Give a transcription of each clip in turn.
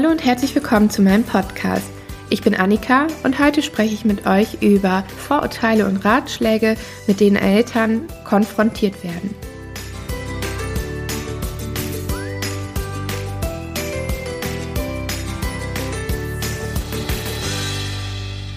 Hallo und herzlich willkommen zu meinem Podcast. Ich bin Annika und heute spreche ich mit euch über Vorurteile und Ratschläge, mit denen Eltern konfrontiert werden.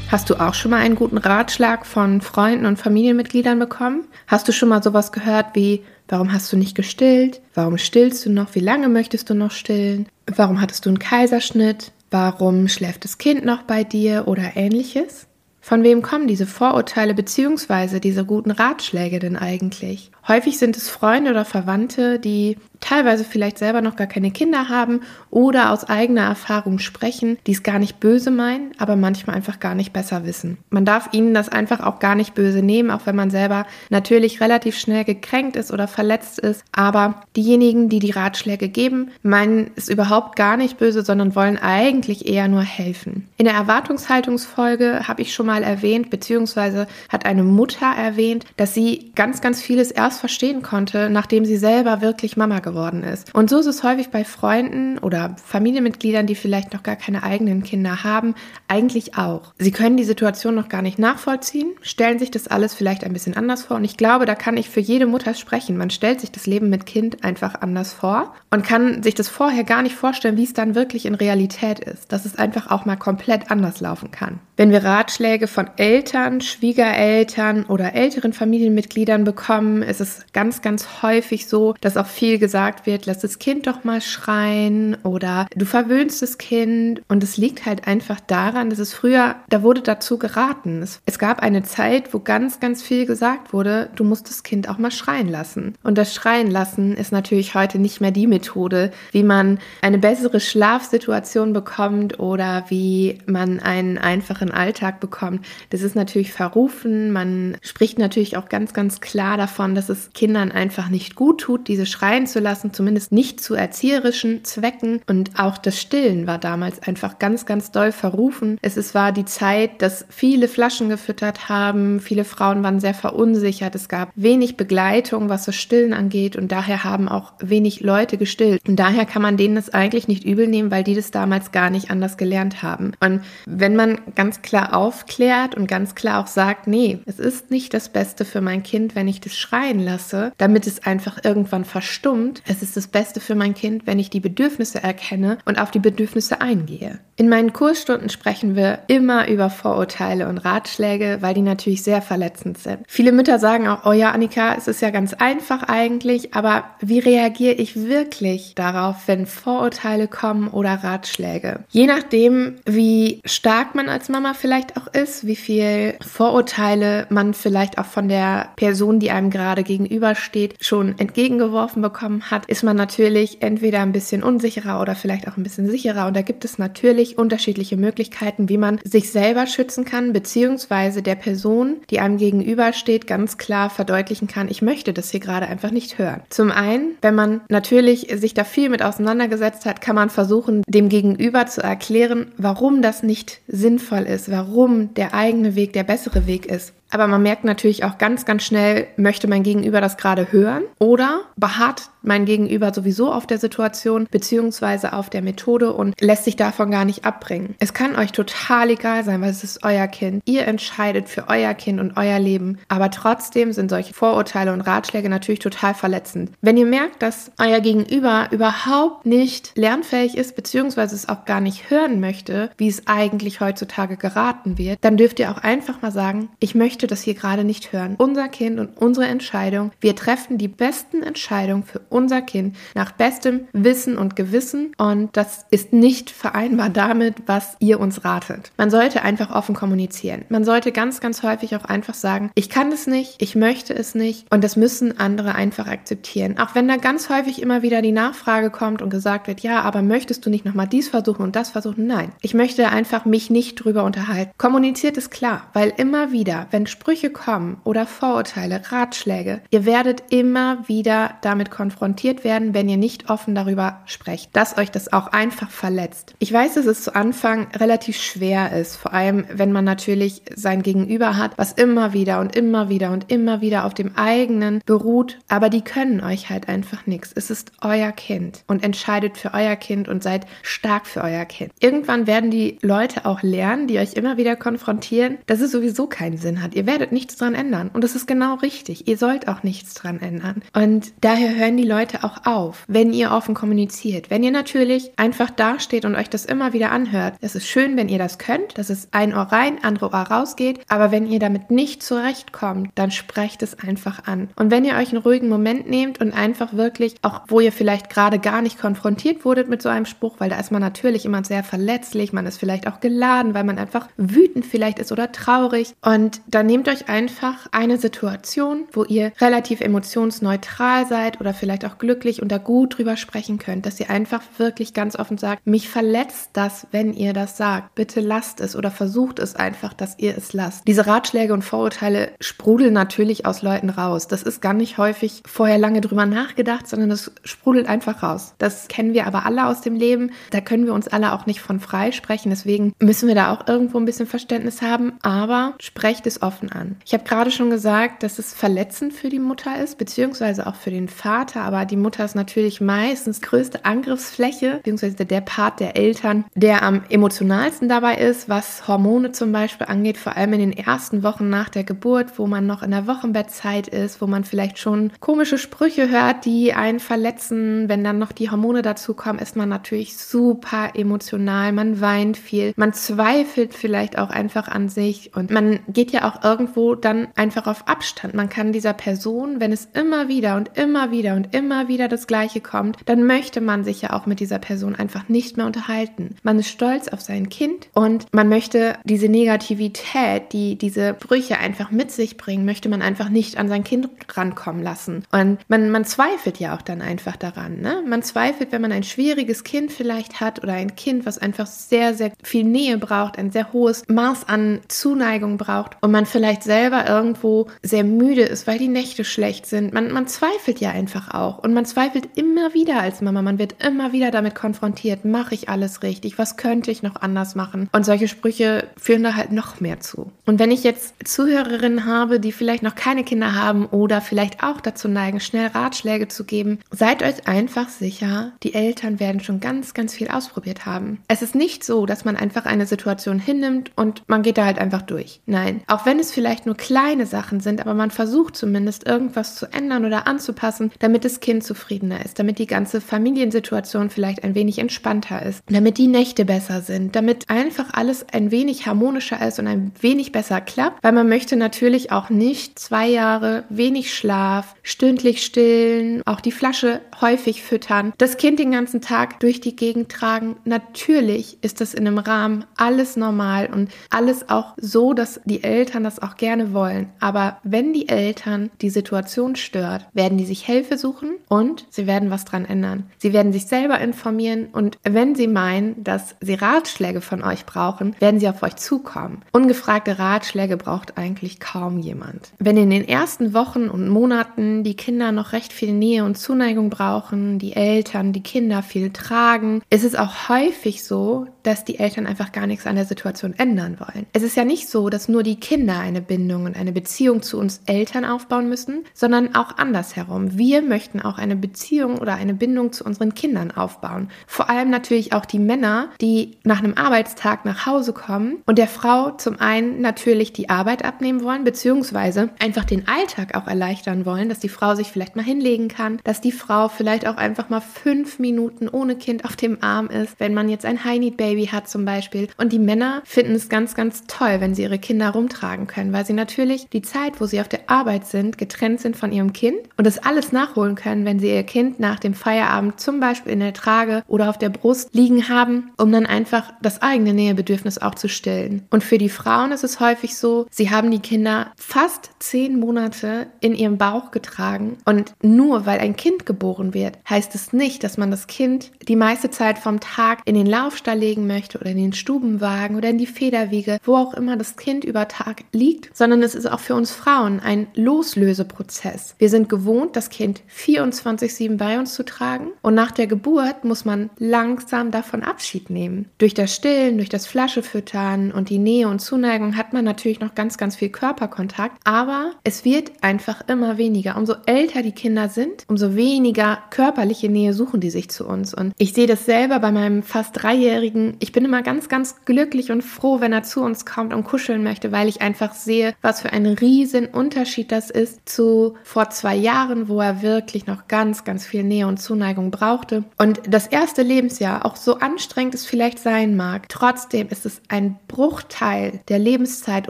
Hast du auch schon mal einen guten Ratschlag von Freunden und Familienmitgliedern bekommen? Hast du schon mal sowas gehört wie, warum hast du nicht gestillt? Warum stillst du noch? Wie lange möchtest du noch stillen? Warum hattest du einen Kaiserschnitt? Warum schläft das Kind noch bei dir oder ähnliches? Von wem kommen diese Vorurteile bzw. diese guten Ratschläge denn eigentlich? Häufig sind es Freunde oder Verwandte, die teilweise vielleicht selber noch gar keine Kinder haben oder aus eigener Erfahrung sprechen, die es gar nicht böse meinen, aber manchmal einfach gar nicht besser wissen. Man darf ihnen das einfach auch gar nicht böse nehmen, auch wenn man selber natürlich relativ schnell gekränkt ist oder verletzt ist. Aber diejenigen, die die Ratschläge geben, meinen es überhaupt gar nicht böse, sondern wollen eigentlich eher nur helfen. In der Erwartungshaltungsfolge habe ich schon mal erwähnt, beziehungsweise hat eine Mutter erwähnt, dass sie ganz, ganz vieles erst verstehen konnte, nachdem sie selber wirklich Mama geworden geworden ist. Und so ist es häufig bei Freunden oder Familienmitgliedern, die vielleicht noch gar keine eigenen Kinder haben, eigentlich auch. Sie können die Situation noch gar nicht nachvollziehen, stellen sich das alles vielleicht ein bisschen anders vor. Und ich glaube, da kann ich für jede Mutter sprechen. Man stellt sich das Leben mit Kind einfach anders vor und kann sich das vorher gar nicht vorstellen, wie es dann wirklich in Realität ist. Dass es einfach auch mal komplett anders laufen kann. Wenn wir Ratschläge von Eltern, Schwiegereltern oder älteren Familienmitgliedern bekommen, ist es ganz, ganz häufig so, dass auch viel gesagt wird, lass das Kind doch mal schreien oder du verwöhnst das Kind. Und es liegt halt einfach daran, dass es früher, da wurde dazu geraten. Es, es gab eine Zeit, wo ganz, ganz viel gesagt wurde, du musst das Kind auch mal schreien lassen. Und das Schreien lassen ist natürlich heute nicht mehr die Methode, wie man eine bessere Schlafsituation bekommt oder wie man einen einfachen Alltag bekommt. Das ist natürlich verrufen. Man spricht natürlich auch ganz, ganz klar davon, dass es Kindern einfach nicht gut tut, diese schreien zu lassen lassen, zumindest nicht zu erzieherischen Zwecken. Und auch das Stillen war damals einfach ganz, ganz doll verrufen. Es ist, war die Zeit, dass viele Flaschen gefüttert haben, viele Frauen waren sehr verunsichert, es gab wenig Begleitung, was das Stillen angeht und daher haben auch wenig Leute gestillt. Und daher kann man denen das eigentlich nicht übel nehmen, weil die das damals gar nicht anders gelernt haben. Und wenn man ganz klar aufklärt und ganz klar auch sagt, nee, es ist nicht das Beste für mein Kind, wenn ich das schreien lasse, damit es einfach irgendwann verstummt, es ist das Beste für mein Kind, wenn ich die Bedürfnisse erkenne und auf die Bedürfnisse eingehe. In meinen Kursstunden sprechen wir immer über Vorurteile und Ratschläge, weil die natürlich sehr verletzend sind. Viele Mütter sagen auch, oh ja, Annika, es ist ja ganz einfach eigentlich, aber wie reagiere ich wirklich darauf, wenn Vorurteile kommen oder Ratschläge? Je nachdem, wie stark man als Mama vielleicht auch ist, wie viel Vorurteile man vielleicht auch von der Person, die einem gerade gegenübersteht, schon entgegengeworfen bekommen hat, hat, ist man natürlich entweder ein bisschen unsicherer oder vielleicht auch ein bisschen sicherer. Und da gibt es natürlich unterschiedliche Möglichkeiten, wie man sich selber schützen kann, beziehungsweise der Person, die einem gegenübersteht, ganz klar verdeutlichen kann, ich möchte das hier gerade einfach nicht hören. Zum einen, wenn man natürlich sich da viel mit auseinandergesetzt hat, kann man versuchen, dem Gegenüber zu erklären, warum das nicht sinnvoll ist, warum der eigene Weg der bessere Weg ist. Aber man merkt natürlich auch ganz, ganz schnell, möchte mein Gegenüber das gerade hören oder beharrt mein Gegenüber sowieso auf der Situation beziehungsweise auf der Methode und lässt sich davon gar nicht abbringen. Es kann euch total egal sein, weil es ist euer Kind. Ihr entscheidet für euer Kind und euer Leben. Aber trotzdem sind solche Vorurteile und Ratschläge natürlich total verletzend. Wenn ihr merkt, dass euer Gegenüber überhaupt nicht lernfähig ist beziehungsweise es auch gar nicht hören möchte, wie es eigentlich heutzutage geraten wird, dann dürft ihr auch einfach mal sagen, ich möchte möchte das hier gerade nicht hören. Unser Kind und unsere Entscheidung. Wir treffen die besten Entscheidungen für unser Kind nach bestem Wissen und Gewissen und das ist nicht vereinbar damit, was ihr uns ratet. Man sollte einfach offen kommunizieren. Man sollte ganz, ganz häufig auch einfach sagen, ich kann es nicht, ich möchte es nicht und das müssen andere einfach akzeptieren. Auch wenn da ganz häufig immer wieder die Nachfrage kommt und gesagt wird, ja, aber möchtest du nicht nochmal dies versuchen und das versuchen? Nein, ich möchte einfach mich nicht drüber unterhalten. Kommuniziert es klar, weil immer wieder, wenn Sprüche kommen oder Vorurteile, Ratschläge, ihr werdet immer wieder damit konfrontiert werden, wenn ihr nicht offen darüber sprecht, dass euch das auch einfach verletzt. Ich weiß, dass es zu Anfang relativ schwer ist, vor allem wenn man natürlich sein Gegenüber hat, was immer wieder und immer wieder und immer wieder auf dem eigenen beruht, aber die können euch halt einfach nichts. Es ist euer Kind und entscheidet für euer Kind und seid stark für euer Kind. Irgendwann werden die Leute auch lernen, die euch immer wieder konfrontieren, dass es sowieso keinen Sinn hat. Ihr werdet nichts dran ändern und das ist genau richtig. Ihr sollt auch nichts dran ändern. Und daher hören die Leute auch auf, wenn ihr offen kommuniziert. Wenn ihr natürlich einfach dasteht und euch das immer wieder anhört, es ist schön, wenn ihr das könnt, dass es ein Ohr rein, andere Ohr rausgeht, aber wenn ihr damit nicht zurechtkommt, dann sprecht es einfach an. Und wenn ihr euch einen ruhigen Moment nehmt und einfach wirklich, auch wo ihr vielleicht gerade gar nicht konfrontiert wurdet mit so einem Spruch, weil da ist man natürlich immer sehr verletzlich, man ist vielleicht auch geladen, weil man einfach wütend vielleicht ist oder traurig. Und dann nehmt euch einfach eine Situation, wo ihr relativ emotionsneutral seid oder vielleicht auch glücklich und da gut drüber sprechen könnt, dass ihr einfach wirklich ganz offen sagt, mich verletzt das, wenn ihr das sagt. Bitte lasst es oder versucht es einfach, dass ihr es lasst. Diese Ratschläge und Vorurteile sprudeln natürlich aus Leuten raus. Das ist gar nicht häufig vorher lange drüber nachgedacht, sondern das sprudelt einfach raus. Das kennen wir aber alle aus dem Leben. Da können wir uns alle auch nicht von frei sprechen. Deswegen müssen wir da auch irgendwo ein bisschen Verständnis haben. Aber sprecht es offen an. Ich habe gerade schon gesagt, dass es verletzend für die Mutter ist, beziehungsweise auch für den Vater. Aber die Mutter ist natürlich meistens größte Angriffsfläche, beziehungsweise der Part der Eltern, der am emotionalsten dabei ist, was Hormone zum Beispiel angeht, vor allem in den ersten Wochen nach der Geburt, wo man noch in der Wochenbettzeit ist, wo man vielleicht schon komische Sprüche hört, die einen verletzen. Wenn dann noch die Hormone dazu kommen, ist man natürlich super emotional, man weint viel, man zweifelt vielleicht auch einfach an sich und man geht ja auch irgendwo dann einfach auf Abstand. Man kann dieser Person, wenn es immer wieder und immer wieder und immer wieder das Gleiche kommt, dann möchte man sich ja auch mit dieser Person einfach nicht mehr unterhalten. Man ist stolz auf sein Kind und man möchte diese Negativität, die diese Brüche einfach mit sich bringen, möchte man einfach nicht an sein Kind rankommen lassen. Und man, man zweifelt ja auch dann einfach daran. Ne? Man zweifelt, wenn man ein schwieriges Kind vielleicht hat oder ein Kind, was einfach sehr, sehr viel Nähe braucht, ein sehr hohes Maß an Zuneigung braucht und man vielleicht selber irgendwo sehr müde ist, weil die Nächte schlecht sind. Man, man zweifelt ja einfach auch und man zweifelt immer wieder als Mama. Man wird immer wieder damit konfrontiert, mache ich alles richtig? Was könnte ich noch anders machen? Und solche Sprüche führen da halt noch mehr zu. Und wenn ich jetzt Zuhörerinnen habe, die vielleicht noch keine Kinder haben oder vielleicht auch dazu neigen, schnell Ratschläge zu geben, seid euch einfach sicher, die Eltern werden schon ganz, ganz viel ausprobiert haben. Es ist nicht so, dass man einfach eine Situation hinnimmt und man geht da halt einfach durch. Nein, auch wenn es vielleicht nur kleine Sachen sind, aber man versucht zumindest irgendwas zu ändern oder anzupassen, damit das Kind zufriedener ist, damit die ganze Familiensituation vielleicht ein wenig entspannter ist, damit die Nächte besser sind, damit einfach alles ein wenig harmonischer ist und ein wenig besser klappt, weil man möchte natürlich auch nicht zwei Jahre wenig Schlaf, stündlich stillen, auch die Flasche häufig füttern, das Kind den ganzen Tag durch die Gegend tragen. Natürlich ist das in einem Rahmen alles normal und alles auch so, dass die Eltern das auch gerne wollen. Aber wenn die Eltern die Situation stört, werden die sich Hilfe suchen und sie werden was dran ändern. Sie werden sich selber informieren und wenn sie meinen, dass sie Ratschläge von euch brauchen, werden sie auf euch zukommen. Ungefragte Ratschläge braucht eigentlich kaum jemand. Wenn in den ersten Wochen und Monaten die Kinder noch recht viel Nähe und Zuneigung brauchen, die Eltern, die Kinder viel tragen, ist es auch häufig so, dass die Eltern einfach gar nichts an der Situation ändern wollen. Es ist ja nicht so, dass nur die Kinder eine Bindung und eine Beziehung zu uns Eltern aufbauen müssen, sondern auch andersherum. Wir möchten auch eine Beziehung oder eine Bindung zu unseren Kindern aufbauen. Vor allem natürlich auch die Männer, die nach einem Arbeitstag nach Hause kommen und der Frau zum einen natürlich die Arbeit abnehmen wollen, beziehungsweise einfach den Alltag auch erleichtern wollen, dass die Frau sich vielleicht mal hinlegen kann, dass die Frau vielleicht auch einfach mal fünf Minuten ohne Kind auf dem Arm ist, wenn man jetzt ein High-Need-Baby hat zum Beispiel. Und die Männer finden es ganz, ganz toll, wenn sie ihre Kinder rumtragen können, weil sie natürlich die Zeit, wo sie auf der Arbeit sind, getrennt sind von ihrem Kind und das alles nachholen können, wenn sie ihr Kind nach dem Feierabend zum Beispiel in der Trage oder auf der Brust liegen haben, um dann einfach das eigene Nähebedürfnis auch zu stillen. Und für die Frauen ist es häufig so, sie haben die Kinder fast zehn Monate in ihrem Bauch getragen und nur weil ein Kind geboren wird, heißt es nicht, dass man das Kind die meiste Zeit vom Tag in den Laufstall legen möchte oder in den Stubenwagen oder in die Federwiege, wo auch immer das Kind über Tag liegt, sondern es ist auch für uns Frauen ein Loslöseprozess. Wir sind gewohnt, das Kind 24-7 bei uns zu tragen und nach der Geburt muss man langsam davon Abschied nehmen. Durch das Stillen, durch das Flaschefüttern und die Nähe und Zuneigung hat man natürlich noch ganz, ganz viel Körperkontakt, aber es wird einfach immer weniger. Umso älter die Kinder sind, umso weniger körperliche Nähe suchen die sich zu uns. Und ich sehe das selber bei meinem fast Dreijährigen. Ich bin immer ganz, ganz glücklich und froh, wenn er zu uns kommt und kuscheln möchte, weil ich einfach sehe, was für ein riesen Unterschied das ist zu vor zwei Jahren, wo er wirklich noch ganz, ganz viel Nähe und Zuneigung brauchte. Und das erste Lebensjahr, auch so anstrengend es vielleicht sein mag, trotzdem ist es ein Bruchteil der Lebenszeit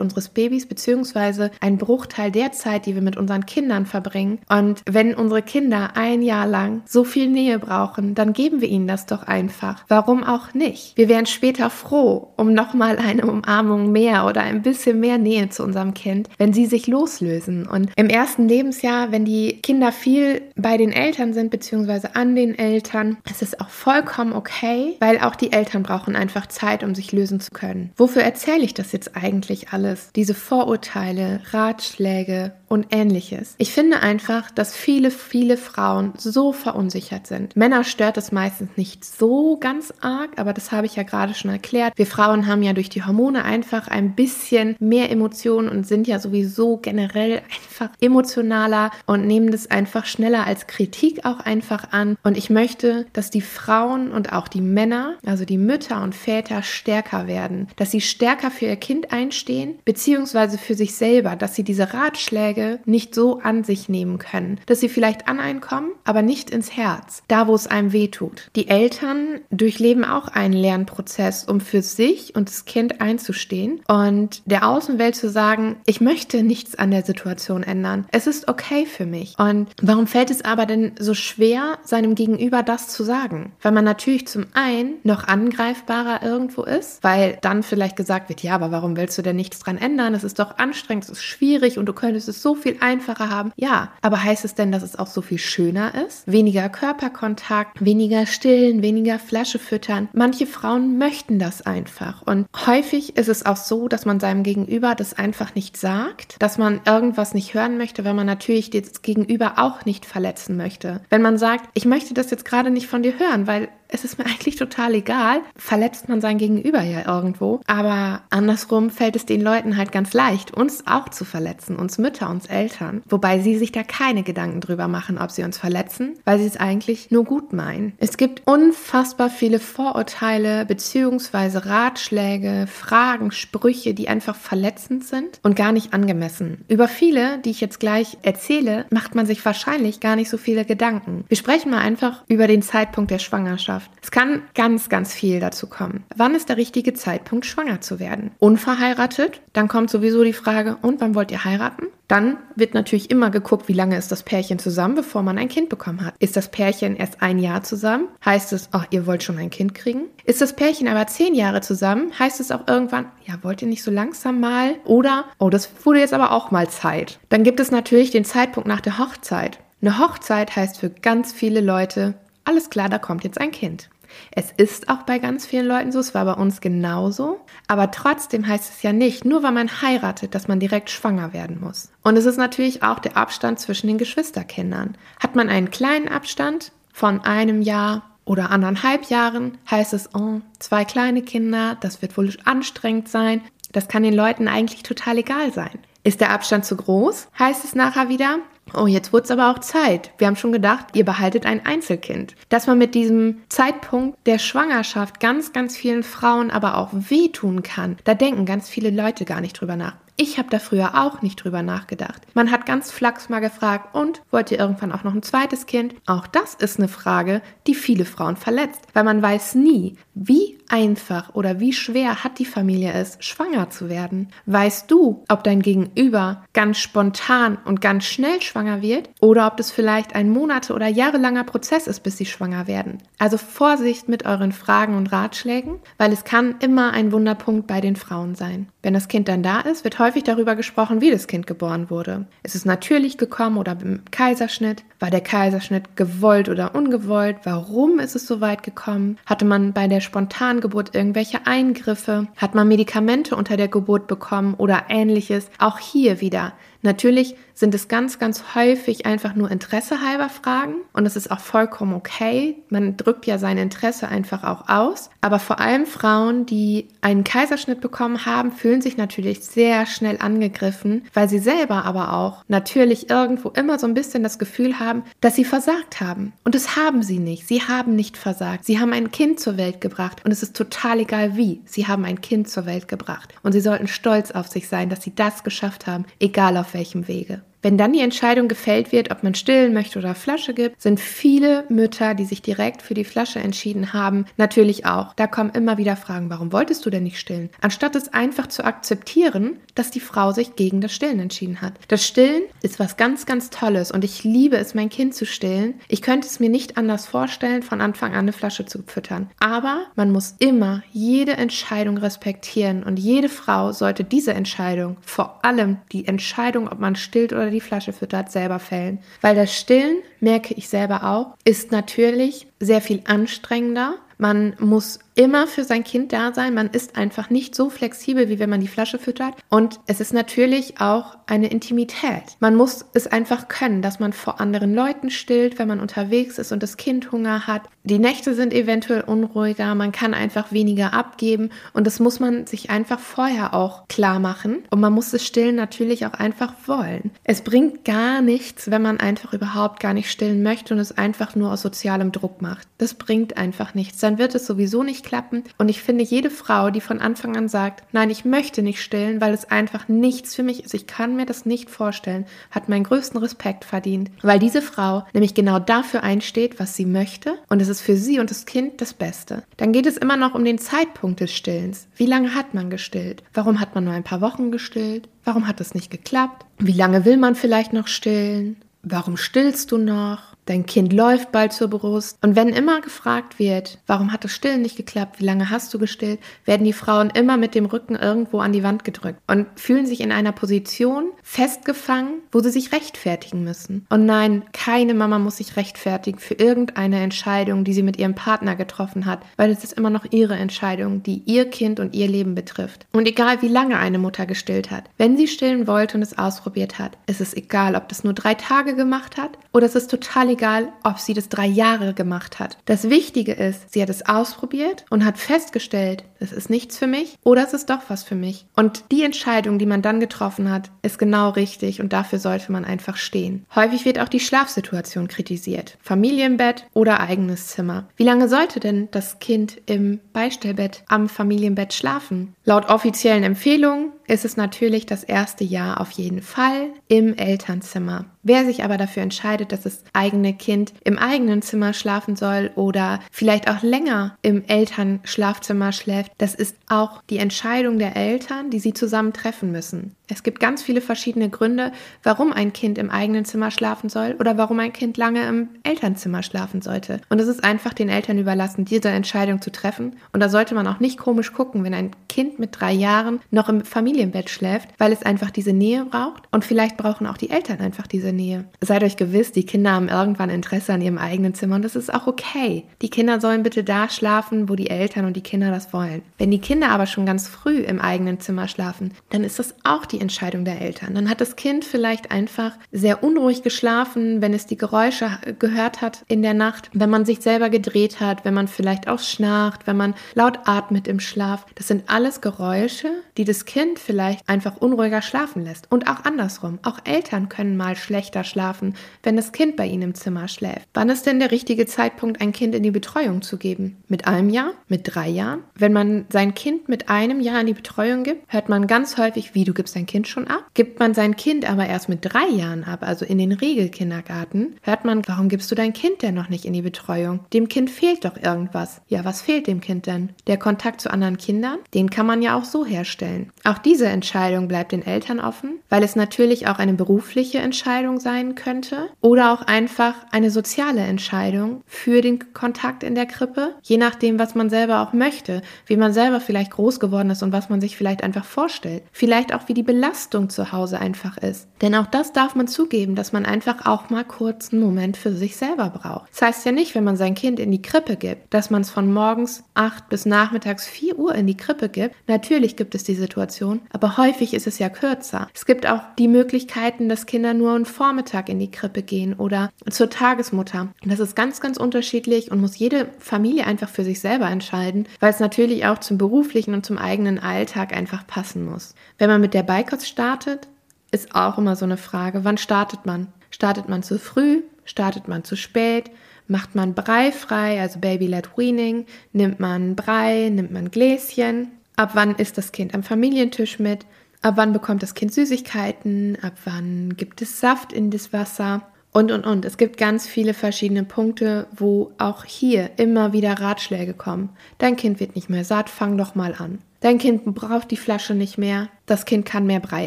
unseres Babys, beziehungsweise ein Bruchteil der Zeit, die wir mit unseren Kindern verbringen. Und wenn unsere Kinder ein Jahr lang so viel Nähe brauchen, dann geben wir ihnen das doch einfach. Warum auch nicht? Wir wären später froh um nochmal eine Umarmung mehr oder ein bisschen mehr Nähe zu unserem Kind, wenn sie sich loslösen. Und im ersten Lebensjahr, wenn die Kinder viel bei den Eltern sind, beziehungsweise an den Eltern, ist es auch vollkommen okay, weil auch die Eltern brauchen einfach Zeit, um sich lösen zu können. Wofür erzähle ich das jetzt eigentlich alles? Diese Vorurteile, Ratschläge und ähnliches. Ich finde einfach, dass viele, viele Frauen so verunsichert sind. Männer stört es meistens nicht so ganz arg, aber das habe ich ja gerade schon erklärt. Wir Frauen haben ja durch die Hormone einfach ein bisschen mehr Emotionen und sind ja sowieso generell einfach emotionaler und nehmen das einfach schneller als Kritik auch einfach an. Und ich möchte, dass die Frauen und auch die Männer, also die Mütter und Väter stärker werden, dass sie stärker für ihr Kind einstehen, beziehungsweise für sich selber, dass sie diese Ratschläge nicht so an sich nehmen können, dass sie vielleicht an einen kommen, aber nicht ins Herz, da wo es einem weh tut. Die Eltern durchleben auch einen Lernprozess, um für sich und das Kind einzustehen und der Außenwelt zu sagen, ich möchte nichts an der Situation ändern. Es ist okay für mich. Und warum fällt es aber denn so schwer, seinem Gegenüber das zu sagen? Weil man natürlich zum einen noch angreifbarer irgendwo ist, weil dann vielleicht gesagt wird, ja, aber warum willst du denn nichts dran ändern? Es ist doch anstrengend, es ist schwierig und du könntest es so viel einfacher haben. Ja, aber heißt es denn, dass es auch so viel schöner ist? Weniger Körperkontakt, weniger stillen, weniger Flasche füttern. Manche Frauen möchten das einfach. Und häufig ist es auch so, dass man seinem Gegenüber das einfach nicht sagt, dass man irgendwas nicht hören möchte, weil man natürlich das Gegenüber auch nicht verletzen möchte. Wenn man sagt, ich möchte das jetzt gerade nicht von dir hören, weil es ist mir eigentlich total egal, verletzt man sein Gegenüber ja irgendwo. Aber andersrum fällt es den Leuten halt ganz leicht, uns auch zu verletzen, uns Mütter, uns Eltern. Wobei sie sich da keine Gedanken drüber machen, ob sie uns verletzen, weil sie es eigentlich nur gut meinen. Es gibt unfassbar viele Vorurteile bzw. Ratschläge, Fragen, Sprüche, die einfach verletzend sind und gar nicht angemessen. Über viele, die ich jetzt gleich erzähle, macht man sich wahrscheinlich gar nicht so viele Gedanken. Wir sprechen mal einfach über den Zeitpunkt der Schwangerschaft. Schwangerschaft. Es kann ganz, ganz viel dazu kommen. Wann ist der richtige Zeitpunkt, schwanger zu werden? Unverheiratet? Dann kommt sowieso die Frage, und wann wollt ihr heiraten? Dann wird natürlich immer geguckt, wie lange ist das Pärchen zusammen, bevor man ein Kind bekommen hat. Ist das Pärchen erst ein Jahr zusammen? Heißt es, ach, ihr wollt schon ein Kind kriegen? Ist das Pärchen aber zehn Jahre zusammen? Heißt es auch irgendwann, ja, wollt ihr nicht so langsam mal? Oder, oh, das wurde jetzt aber auch mal Zeit. Dann gibt es natürlich den Zeitpunkt nach der Hochzeit. Eine Hochzeit heißt für ganz viele Leute, alles klar, da kommt jetzt ein Kind. Es ist auch bei ganz vielen Leuten so, es war bei uns genauso, aber trotzdem heißt es ja nicht, nur weil man heiratet, dass man direkt schwanger werden muss. Und es ist natürlich auch der Abstand zwischen den Geschwisterkindern. Hat man einen kleinen Abstand von einem Jahr oder anderthalb Jahren, heißt es, oh, zwei kleine Kinder, das wird wohl anstrengend sein. Das kann den Leuten eigentlich total egal sein. Ist der Abstand zu groß, heißt es nachher wieder, Oh, jetzt wurde es aber auch Zeit. Wir haben schon gedacht, ihr behaltet ein Einzelkind. Dass man mit diesem Zeitpunkt der Schwangerschaft ganz, ganz vielen Frauen aber auch wehtun kann, da denken ganz viele Leute gar nicht drüber nach. Ich habe da früher auch nicht drüber nachgedacht. Man hat ganz flachs mal gefragt, und wollt ihr irgendwann auch noch ein zweites Kind? Auch das ist eine Frage, die viele Frauen verletzt, weil man weiß nie, wie einfach oder wie schwer hat die Familie es, schwanger zu werden. Weißt du, ob dein Gegenüber ganz spontan und ganz schnell schwanger wird oder ob das vielleicht ein monate- oder jahrelanger Prozess ist, bis sie schwanger werden? Also Vorsicht mit euren Fragen und Ratschlägen, weil es kann immer ein Wunderpunkt bei den Frauen sein. Wenn das Kind dann da ist, wird häufig darüber gesprochen, wie das Kind geboren wurde. Ist es natürlich gekommen oder im Kaiserschnitt? War der Kaiserschnitt gewollt oder ungewollt? Warum ist es so weit gekommen? Hatte man bei der spontanen Geburt irgendwelche Eingriffe? Hat man Medikamente unter der Geburt bekommen oder ähnliches? Auch hier wieder. Natürlich sind es ganz, ganz häufig einfach nur Interesse halber Fragen und es ist auch vollkommen okay. Man drückt ja sein Interesse einfach auch aus. Aber vor allem Frauen, die einen Kaiserschnitt bekommen haben, fühlen sich natürlich sehr schnell angegriffen, weil sie selber aber auch natürlich irgendwo immer so ein bisschen das Gefühl haben, dass sie versagt haben. Und das haben sie nicht. Sie haben nicht versagt. Sie haben ein Kind zur Welt gebracht und es ist total egal wie. Sie haben ein Kind zur Welt gebracht und sie sollten stolz auf sich sein, dass sie das geschafft haben, egal auf welchem Wege. Wenn dann die Entscheidung gefällt wird, ob man stillen möchte oder Flasche gibt, sind viele Mütter, die sich direkt für die Flasche entschieden haben, natürlich auch. Da kommen immer wieder Fragen, warum wolltest du denn nicht stillen? Anstatt es einfach zu akzeptieren, dass die Frau sich gegen das Stillen entschieden hat. Das Stillen ist was ganz, ganz Tolles und ich liebe es, mein Kind zu stillen. Ich könnte es mir nicht anders vorstellen, von Anfang an eine Flasche zu füttern. Aber man muss immer jede Entscheidung respektieren und jede Frau sollte diese Entscheidung, vor allem die Entscheidung, ob man stillt oder die Flasche füttert, selber fällen. Weil das Stillen, merke ich selber auch, ist natürlich sehr viel anstrengender. Man muss immer für sein Kind da sein. Man ist einfach nicht so flexibel, wie wenn man die Flasche füttert. Und es ist natürlich auch eine Intimität. Man muss es einfach können, dass man vor anderen Leuten stillt, wenn man unterwegs ist und das Kind Hunger hat. Die Nächte sind eventuell unruhiger. Man kann einfach weniger abgeben. Und das muss man sich einfach vorher auch klar machen. Und man muss das Stillen natürlich auch einfach wollen. Es bringt gar nichts, wenn man einfach überhaupt gar nicht stillen möchte und es einfach nur aus sozialem Druck macht. Das bringt einfach nichts. Dann wird es sowieso nicht klappen. Und ich finde, jede Frau, die von Anfang an sagt, nein, ich möchte nicht stillen, weil es einfach nichts für mich ist, ich kann mir das nicht vorstellen, hat meinen größten Respekt verdient. Weil diese Frau nämlich genau dafür einsteht, was sie möchte. Und es ist für sie und das Kind das Beste. Dann geht es immer noch um den Zeitpunkt des Stillens. Wie lange hat man gestillt? Warum hat man nur ein paar Wochen gestillt? Warum hat es nicht geklappt? Wie lange will man vielleicht noch stillen? Warum stillst du noch? Dein Kind läuft bald zur Brust. Und wenn immer gefragt wird, warum hat das Stillen nicht geklappt, wie lange hast du gestillt, werden die Frauen immer mit dem Rücken irgendwo an die Wand gedrückt und fühlen sich in einer Position festgefangen, wo sie sich rechtfertigen müssen. Und nein, keine Mama muss sich rechtfertigen für irgendeine Entscheidung, die sie mit ihrem Partner getroffen hat, weil es ist immer noch ihre Entscheidung, die ihr Kind und ihr Leben betrifft. Und egal wie lange eine Mutter gestillt hat, wenn sie stillen wollte und es ausprobiert hat, ist es egal, ob das nur drei Tage gemacht hat oder es ist total egal, ob sie das drei Jahre gemacht hat. Das Wichtige ist, sie hat es ausprobiert und hat festgestellt, es ist nichts für mich oder es ist doch was für mich. Und die Entscheidung, die man dann getroffen hat, ist genau richtig und dafür sollte man einfach stehen. Häufig wird auch die Schlafsituation kritisiert. Familienbett oder eigenes Zimmer. Wie lange sollte denn das Kind im Beistellbett am Familienbett schlafen? Laut offiziellen Empfehlungen ist es natürlich das erste Jahr auf jeden Fall im Elternzimmer. Wer sich aber dafür entscheidet, dass das eigene Kind im eigenen Zimmer schlafen soll oder vielleicht auch länger im Elternschlafzimmer schläft, das ist auch die Entscheidung der Eltern, die sie zusammen treffen müssen. Es gibt ganz viele verschiedene Gründe, warum ein Kind im eigenen Zimmer schlafen soll oder warum ein Kind lange im Elternzimmer schlafen sollte. Und es ist einfach den Eltern überlassen, diese Entscheidung zu treffen. Und da sollte man auch nicht komisch gucken, wenn ein Kind mit drei Jahren noch im Familienbett schläft, weil es einfach diese Nähe braucht. Und vielleicht brauchen auch die Eltern einfach diese Nähe. Seid euch gewiss, die Kinder haben irgendwann Interesse an ihrem eigenen Zimmer und das ist auch okay. Die Kinder sollen bitte da schlafen, wo die Eltern und die Kinder das wollen. Wenn die Kinder aber schon ganz früh im eigenen Zimmer schlafen, dann ist das auch die die Entscheidung der Eltern. Dann hat das Kind vielleicht einfach sehr unruhig geschlafen, wenn es die Geräusche gehört hat in der Nacht, wenn man sich selber gedreht hat, wenn man vielleicht auch schnarcht, wenn man laut atmet im Schlaf. Das sind alles Geräusche, die das Kind vielleicht einfach unruhiger schlafen lässt. Und auch andersrum. Auch Eltern können mal schlechter schlafen, wenn das Kind bei ihnen im Zimmer schläft. Wann ist denn der richtige Zeitpunkt, ein Kind in die Betreuung zu geben? Mit einem Jahr? Mit drei Jahren? Wenn man sein Kind mit einem Jahr in die Betreuung gibt, hört man ganz häufig, wie du gibst dein sein Kind schon ab. Gibt man sein Kind aber erst mit drei Jahren ab, also in den Regelkindergarten, hört man, warum gibst du dein Kind denn noch nicht in die Betreuung? Dem Kind fehlt doch irgendwas. Ja, was fehlt dem Kind denn? Der Kontakt zu anderen Kindern? Den kann man ja auch so herstellen. Auch diese Entscheidung bleibt den Eltern offen, weil es natürlich auch eine berufliche Entscheidung sein könnte oder auch einfach eine soziale Entscheidung für den Kontakt in der Krippe, je nachdem, was man selber auch möchte, wie man selber vielleicht groß geworden ist und was man sich vielleicht einfach vorstellt. Vielleicht auch, wie die Belastung zu Hause einfach ist. Denn auch das darf man zugeben, dass man einfach auch mal kurz einen Moment für sich selber braucht. Das heißt ja nicht, wenn man sein Kind in die Krippe gibt, dass man es von morgens 8 bis nachmittags 4 Uhr in die Krippe gibt. Natürlich gibt es die Situation, aber häufig ist es ja kürzer. Es gibt auch die Möglichkeiten, dass Kinder nur einen Vormittag in die Krippe gehen oder zur Tagesmutter. Das ist ganz, ganz unterschiedlich und muss jede Familie einfach für sich selber entscheiden, weil es natürlich auch zum beruflichen und zum eigenen Alltag einfach passen muss. Wenn man mit der Beikost startet, ist auch immer so eine Frage, wann startet man? Startet man zu früh? Startet man zu spät? Macht man Brei frei, also Baby-led Weaning? Nimmt man Brei? Nimmt man Gläschen? Ab wann ist das Kind am Familientisch mit? Ab wann bekommt das Kind Süßigkeiten? Ab wann gibt es Saft in das Wasser? Und, und, und. Es gibt ganz viele verschiedene Punkte, wo auch hier immer wieder Ratschläge kommen. Dein Kind wird nicht mehr satt, fang doch mal an. Dein Kind braucht die Flasche nicht mehr, das Kind kann mehr Brei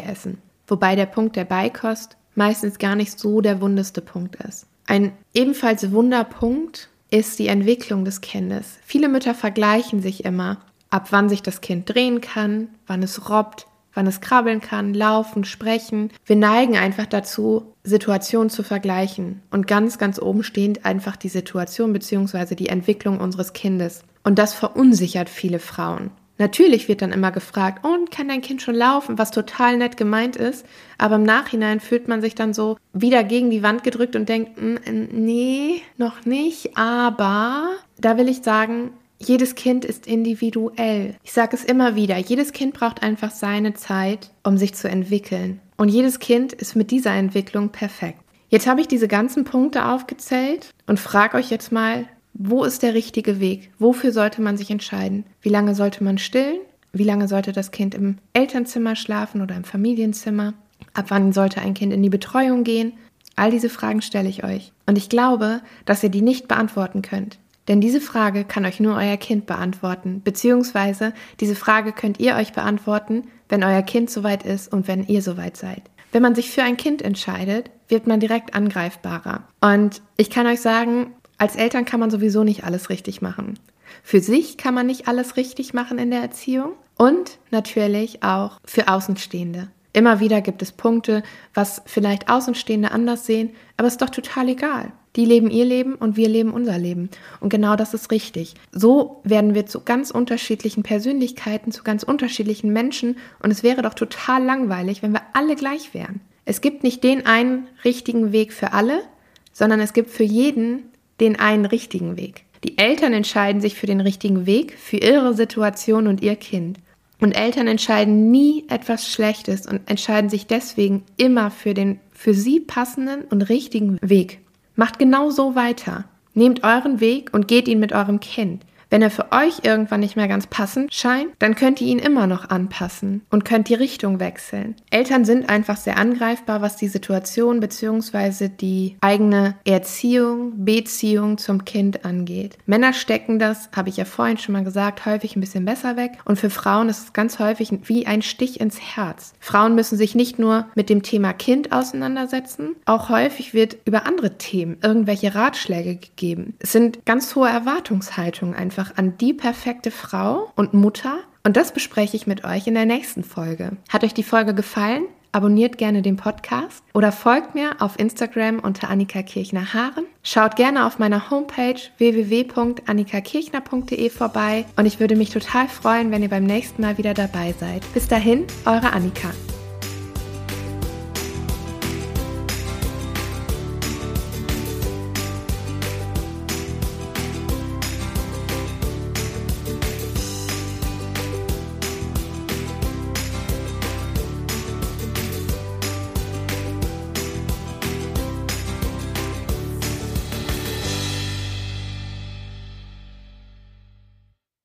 essen. Wobei der Punkt der Beikost meistens gar nicht so der wundeste Punkt ist. Ein ebenfalls Wunderpunkt ist die Entwicklung des Kindes. Viele Mütter vergleichen sich immer, ab wann sich das Kind drehen kann, wann es robbt, wann es krabbeln kann, laufen, sprechen. Wir neigen einfach dazu, Situationen zu vergleichen. Und ganz, ganz oben stehend einfach die Situation bzw. die Entwicklung unseres Kindes. Und das verunsichert viele Frauen. Natürlich wird dann immer gefragt, und kann dein Kind schon laufen, was total nett gemeint ist, aber im Nachhinein fühlt man sich dann so wieder gegen die Wand gedrückt und denkt, hm, nee, noch nicht, aber da will ich sagen, jedes Kind ist individuell. Ich sage es immer wieder, jedes Kind braucht einfach seine Zeit, um sich zu entwickeln. Und jedes Kind ist mit dieser Entwicklung perfekt. Jetzt habe ich diese ganzen Punkte aufgezählt und frage euch jetzt mal, wo ist der richtige Weg? Wofür sollte man sich entscheiden? Wie lange sollte man stillen? Wie lange sollte das Kind im Elternzimmer schlafen oder im Familienzimmer? Ab wann sollte ein Kind in die Betreuung gehen? All diese Fragen stelle ich euch. Und ich glaube, dass ihr die nicht beantworten könnt. Denn diese Frage kann euch nur euer Kind beantworten, beziehungsweise diese Frage könnt ihr euch beantworten, wenn euer Kind soweit ist und wenn ihr soweit seid. Wenn man sich für ein Kind entscheidet, wird man direkt angreifbarer. Und ich kann euch sagen, als Eltern kann man sowieso nicht alles richtig machen. Für sich kann man nicht alles richtig machen in der Erziehung und natürlich auch für Außenstehende. Immer wieder gibt es Punkte, was vielleicht Außenstehende anders sehen, aber es ist doch total egal. Die leben ihr Leben und wir leben unser Leben. Und genau das ist richtig. So werden wir zu ganz unterschiedlichen Persönlichkeiten, zu ganz unterschiedlichen Menschen. Und es wäre doch total langweilig, wenn wir alle gleich wären. Es gibt nicht den einen richtigen Weg für alle, sondern es gibt für jeden den einen richtigen Weg. Die Eltern entscheiden sich für den richtigen Weg, für ihre Situation und ihr Kind. Und Eltern entscheiden nie etwas Schlechtes und entscheiden sich deswegen immer für den für sie passenden und richtigen Weg. Macht genau so weiter. Nehmt euren Weg und geht ihn mit eurem Kind. Wenn er für euch irgendwann nicht mehr ganz passend scheint, dann könnt ihr ihn immer noch anpassen und könnt die Richtung wechseln. Eltern sind einfach sehr angreifbar, was die Situation bzw. die eigene Erziehung, Beziehung zum Kind angeht. Männer stecken das, habe ich ja vorhin schon mal gesagt, häufig ein bisschen besser weg und für Frauen ist es ganz häufig wie ein Stich ins Herz. Frauen müssen sich nicht nur mit dem Thema Kind auseinandersetzen, auch häufig wird über andere Themen irgendwelche Ratschläge gegeben. Es sind ganz hohe Erwartungshaltungen einfach einfach an die perfekte Frau und Mutter. Und das bespreche ich mit euch in der nächsten Folge. Hat euch die Folge gefallen? Abonniert gerne den Podcast oder folgt mir auf Instagram unter Annika Kirchner Haaren. Schaut gerne auf meiner Homepage www.annikakirchner.de vorbei und ich würde mich total freuen, wenn ihr beim nächsten Mal wieder dabei seid. Bis dahin, eure Annika.